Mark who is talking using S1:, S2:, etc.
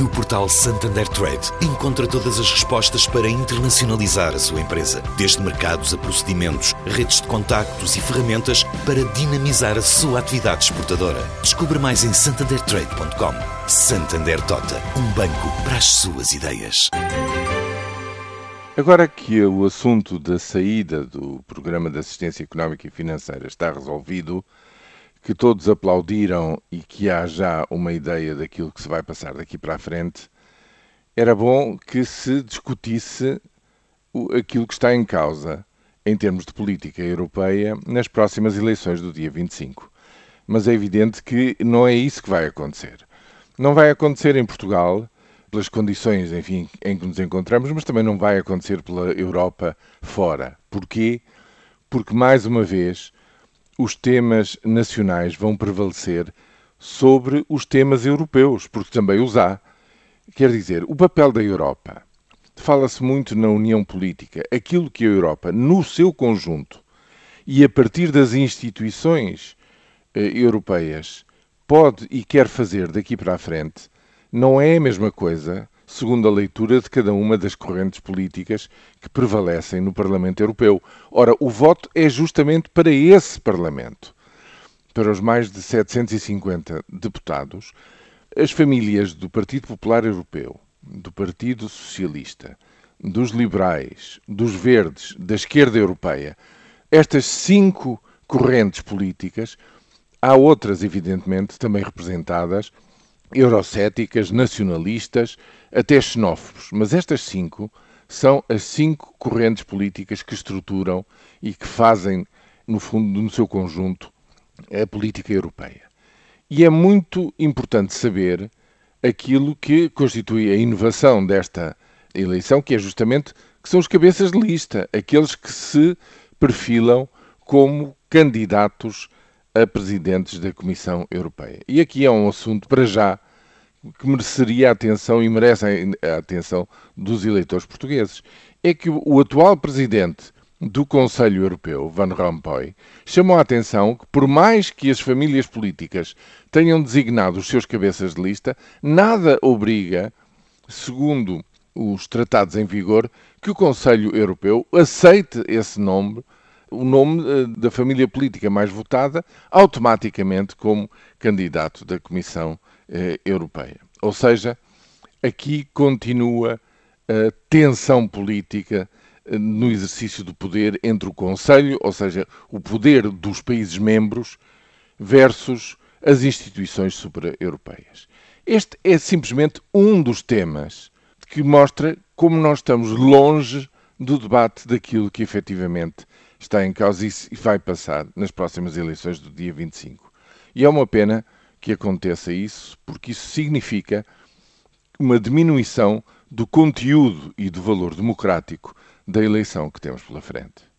S1: No portal Santander Trade, encontra todas as respostas para internacionalizar a sua empresa, desde mercados a procedimentos, redes de contactos e ferramentas para dinamizar a sua atividade exportadora. Descubra mais em santandertrade.com. Santander Tota, um banco para as suas ideias.
S2: Agora que o assunto da saída do Programa de Assistência Económica e Financeira está resolvido, que todos aplaudiram e que há já uma ideia daquilo que se vai passar daqui para a frente, era bom que se discutisse aquilo que está em causa em termos de política europeia nas próximas eleições do dia 25. Mas é evidente que não é isso que vai acontecer. Não vai acontecer em Portugal, pelas condições enfim, em que nos encontramos, mas também não vai acontecer pela Europa fora. Porquê? Porque, mais uma vez, os temas nacionais vão prevalecer sobre os temas europeus, porque também os há. Quer dizer, o papel da Europa. Fala-se muito na união política. Aquilo que a Europa, no seu conjunto, e a partir das instituições eh, europeias, pode e quer fazer daqui para a frente, não é a mesma coisa segundo a leitura de cada uma das correntes políticas que prevalecem no Parlamento Europeu. Ora, o voto é justamente para esse Parlamento. Para os mais de 750 deputados, as famílias do Partido Popular Europeu, do Partido Socialista, dos Liberais, dos Verdes, da Esquerda Europeia, estas cinco correntes políticas, há outras, evidentemente, também representadas, eurocéticas, nacionalistas, até xenófobos. Mas estas cinco são as cinco correntes políticas que estruturam e que fazem, no fundo, no seu conjunto, a política europeia. E é muito importante saber aquilo que constitui a inovação desta eleição, que é justamente que são os cabeças de lista, aqueles que se perfilam como candidatos a presidentes da Comissão Europeia. E aqui é um assunto, para já, que mereceria a atenção e merece a atenção dos eleitores portugueses. É que o atual presidente do Conselho Europeu, Van Rompuy, chamou a atenção que, por mais que as famílias políticas tenham designado os seus cabeças de lista, nada obriga, segundo os tratados em vigor, que o Conselho Europeu aceite esse nome o nome eh, da família política mais votada automaticamente como candidato da Comissão eh, Europeia. Ou seja, aqui continua a tensão política eh, no exercício do poder entre o Conselho, ou seja, o poder dos países membros, versus as instituições supra-europeias. Este é simplesmente um dos temas que mostra como nós estamos longe do debate daquilo que efetivamente está em causa e vai passar nas próximas eleições do dia 25. E é uma pena que aconteça isso, porque isso significa uma diminuição do conteúdo e do valor democrático da eleição que temos pela frente.